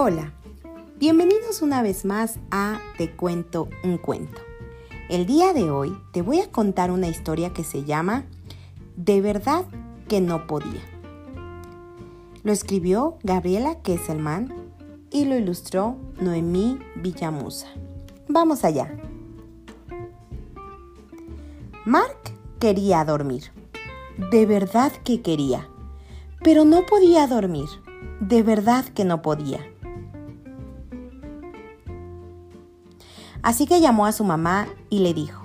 Hola, bienvenidos una vez más a Te cuento un cuento. El día de hoy te voy a contar una historia que se llama De verdad que no podía. Lo escribió Gabriela Kesselman y lo ilustró Noemí Villamusa. Vamos allá. Mark quería dormir. De verdad que quería. Pero no podía dormir. De verdad que no podía. Así que llamó a su mamá y le dijo,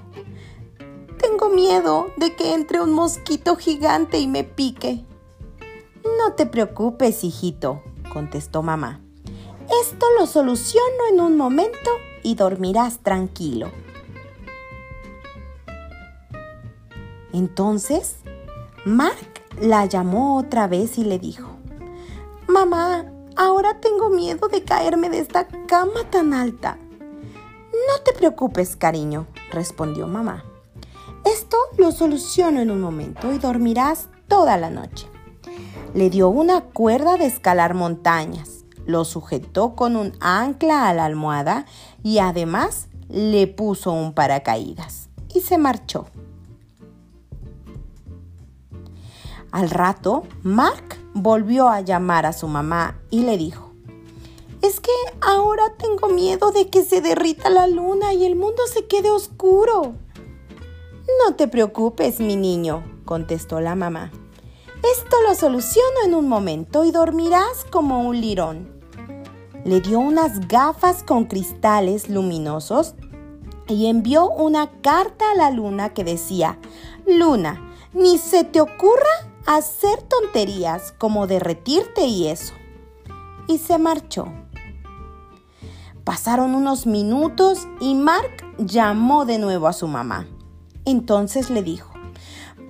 Tengo miedo de que entre un mosquito gigante y me pique. No te preocupes, hijito, contestó mamá. Esto lo soluciono en un momento y dormirás tranquilo. Entonces, Mark la llamó otra vez y le dijo, Mamá, ahora tengo miedo de caerme de esta cama tan alta. No te preocupes, cariño, respondió mamá. Esto lo soluciono en un momento y dormirás toda la noche. Le dio una cuerda de escalar montañas, lo sujetó con un ancla a la almohada y además le puso un paracaídas y se marchó. Al rato, Mark volvió a llamar a su mamá y le dijo, es que ahora tengo miedo de que se derrita la luna y el mundo se quede oscuro. No te preocupes, mi niño, contestó la mamá. Esto lo soluciono en un momento y dormirás como un lirón. Le dio unas gafas con cristales luminosos y envió una carta a la luna que decía, Luna, ni se te ocurra hacer tonterías como derretirte y eso. Y se marchó. Pasaron unos minutos y Mark llamó de nuevo a su mamá. Entonces le dijo,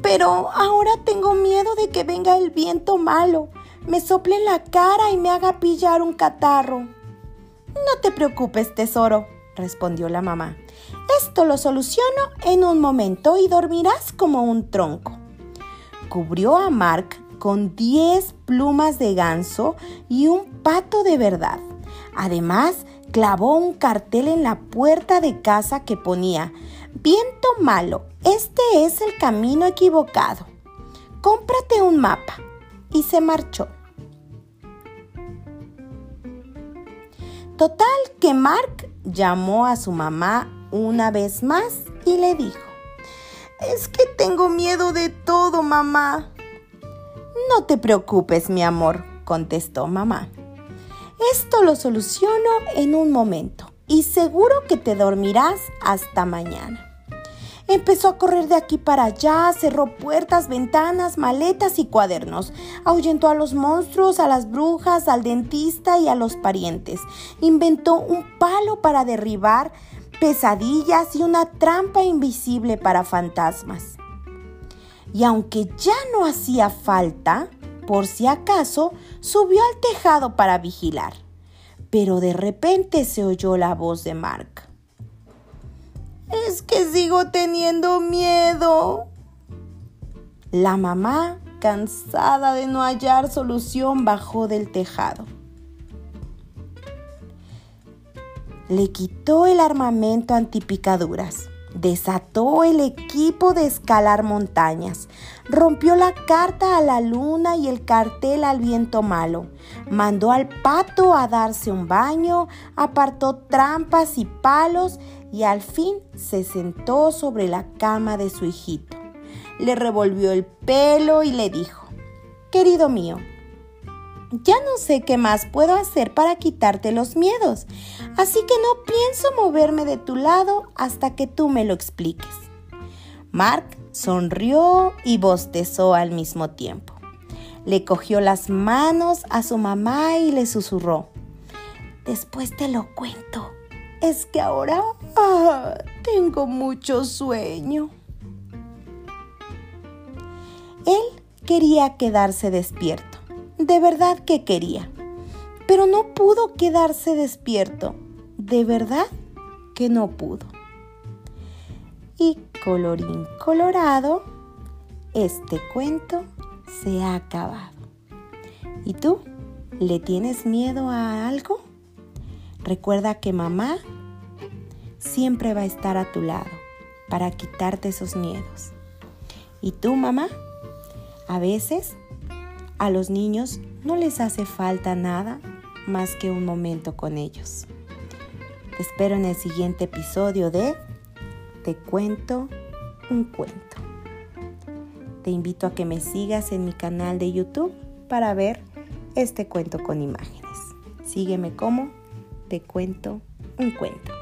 pero ahora tengo miedo de que venga el viento malo, me sople en la cara y me haga pillar un catarro. No te preocupes, tesoro, respondió la mamá. Esto lo soluciono en un momento y dormirás como un tronco. Cubrió a Mark con 10 plumas de ganso y un pato de verdad. Además, clavó un cartel en la puerta de casa que ponía, Viento malo, este es el camino equivocado. Cómprate un mapa. Y se marchó. Total que Mark llamó a su mamá una vez más y le dijo, es que tengo miedo de todo, mamá. No te preocupes, mi amor, contestó mamá. Esto lo soluciono en un momento y seguro que te dormirás hasta mañana. Empezó a correr de aquí para allá, cerró puertas, ventanas, maletas y cuadernos. Ahuyentó a los monstruos, a las brujas, al dentista y a los parientes. Inventó un palo para derribar pesadillas y una trampa invisible para fantasmas. Y aunque ya no hacía falta, por si acaso, subió al tejado para vigilar. Pero de repente se oyó la voz de Mark. Es que sigo teniendo miedo. La mamá, cansada de no hallar solución, bajó del tejado. Le quitó el armamento antipicaduras Desató el equipo de escalar montañas, rompió la carta a la luna y el cartel al viento malo, mandó al pato a darse un baño, apartó trampas y palos y al fin se sentó sobre la cama de su hijito. Le revolvió el pelo y le dijo, Querido mío, ya no sé qué más puedo hacer para quitarte los miedos, así que no pienso moverme de tu lado hasta que tú me lo expliques. Mark sonrió y bostezó al mismo tiempo. Le cogió las manos a su mamá y le susurró, Después te lo cuento. Es que ahora ah, tengo mucho sueño. Él quería quedarse despierto de verdad que quería, pero no pudo quedarse despierto. De verdad que no pudo. Y colorín colorado, este cuento se ha acabado. ¿Y tú? ¿Le tienes miedo a algo? Recuerda que mamá siempre va a estar a tu lado para quitarte esos miedos. ¿Y tú, mamá? A veces a los niños no les hace falta nada más que un momento con ellos. Te espero en el siguiente episodio de Te cuento un cuento. Te invito a que me sigas en mi canal de YouTube para ver este cuento con imágenes. Sígueme como Te cuento un cuento.